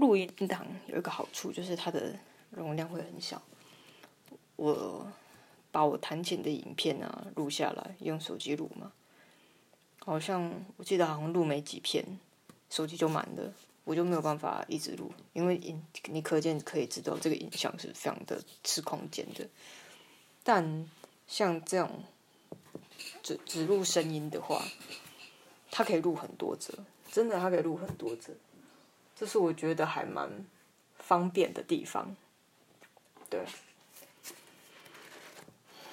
录音档有一个好处，就是它的容量会很小。我把我弹琴的影片啊录下来，用手机录嘛，好像我记得好像录没几片，手机就满了，我就没有办法一直录，因为影你可见可以知道这个影像是非常的吃空间的。但像这样只只录声音的话，它可以录很多则，真的它可以录很多则。这是我觉得还蛮方便的地方，对，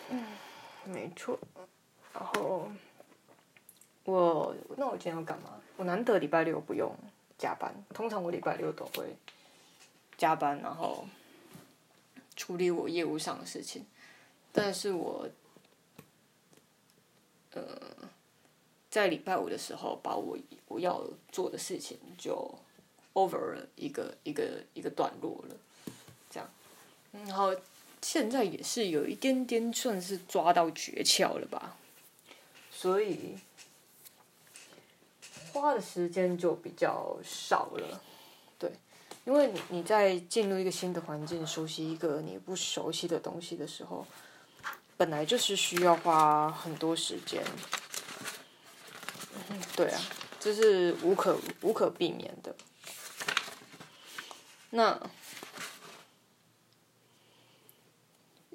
嗯，没错。然后我那我今天要干嘛？我难得礼拜六不用加班，通常我礼拜六都会加班，然后处理我业务上的事情。但是我呃在礼拜五的时候，把我我要做的事情就。Over 了一个一个一个段落了，这样，然后现在也是有一点点算是抓到诀窍了吧，所以花的时间就比较少了，对，因为你你在进入一个新的环境，熟悉一个你不熟悉的东西的时候，本来就是需要花很多时间，对啊，这是无可无可避免的。那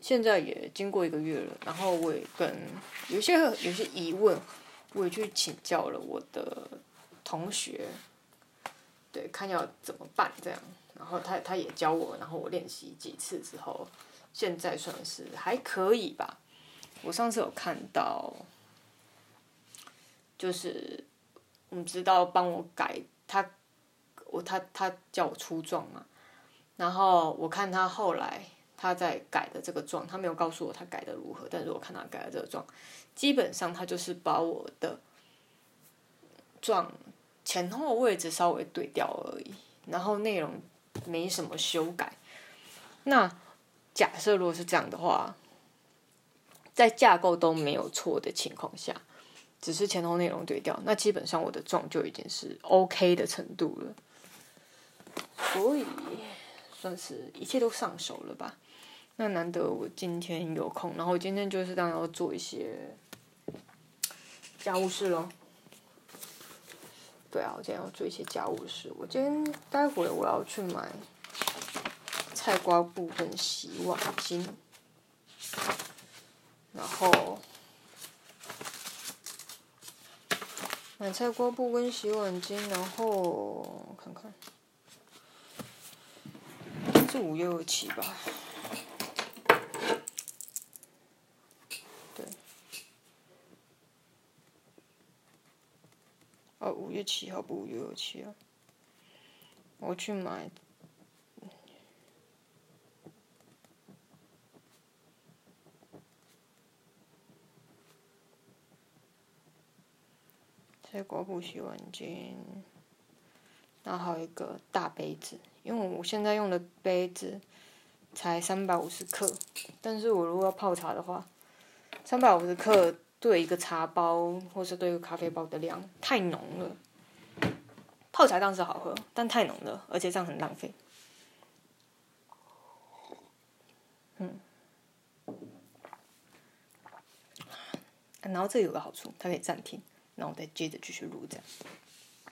现在也经过一个月了，然后我也跟有些有些疑问，我也去请教了我的同学，对，看要怎么办这样，然后他他也教我，然后我练习几次之后，现在算是还可以吧。我上次有看到，就是我们知道帮我改他。我他他叫我出状嘛，然后我看他后来他在改的这个状，他没有告诉我他改的如何，但是我看他改的这个状，基本上他就是把我的状前后位置稍微对调而已，然后内容没什么修改。那假设如果是这样的话，在架构都没有错的情况下，只是前后内容对调，那基本上我的状就已经是 OK 的程度了。所以算是一切都上手了吧？那难得我今天有空，然后今天就是当然要做一些家务事喽。对啊，我今天要做一些家务事。我今天待会我要去买菜瓜布跟洗碗巾，然后买菜瓜布跟洗碗巾，然后看看。是五月二七吧？对，哦，五月七号不五月二七啊？我去买菜瓜布洗碗巾，然后一个大杯子。因为我现在用的杯子才三百五十克，但是我如果要泡茶的话，三百五十克对一个茶包或是对一个咖啡包的量太浓了。泡茶当然是好喝，但太浓了，而且这样很浪费。嗯，然后这有个好处，它可以暂停，然后再接着继续录这样。